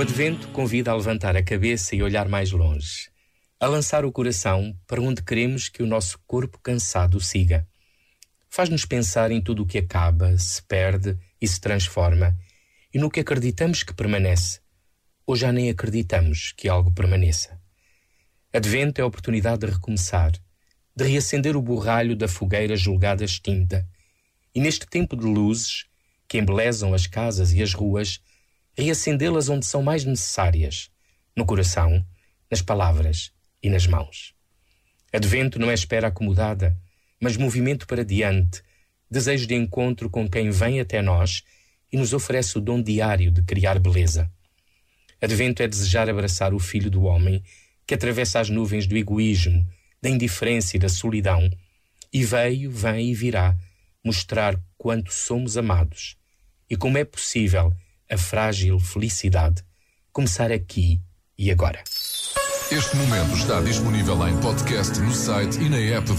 Advento convida a levantar a cabeça e olhar mais longe, a lançar o coração para onde queremos que o nosso corpo cansado siga. Faz-nos pensar em tudo o que acaba, se perde e se transforma, e no que acreditamos que permanece, ou já nem acreditamos que algo permaneça. Advento é a oportunidade de recomeçar, de reacender o borralho da fogueira julgada extinta, e neste tempo de luzes que embelezam as casas e as ruas, reacendê-las onde são mais necessárias, no coração, nas palavras e nas mãos. Advento não é espera acomodada, mas movimento para diante, desejo de encontro com quem vem até nós e nos oferece o dom diário de criar beleza. Advento é desejar abraçar o Filho do Homem que atravessa as nuvens do egoísmo, da indiferença e da solidão, e veio, vem e virá mostrar quanto somos amados e como é possível a frágil felicidade começar aqui e agora. Este momento está disponível em podcast no site e na app da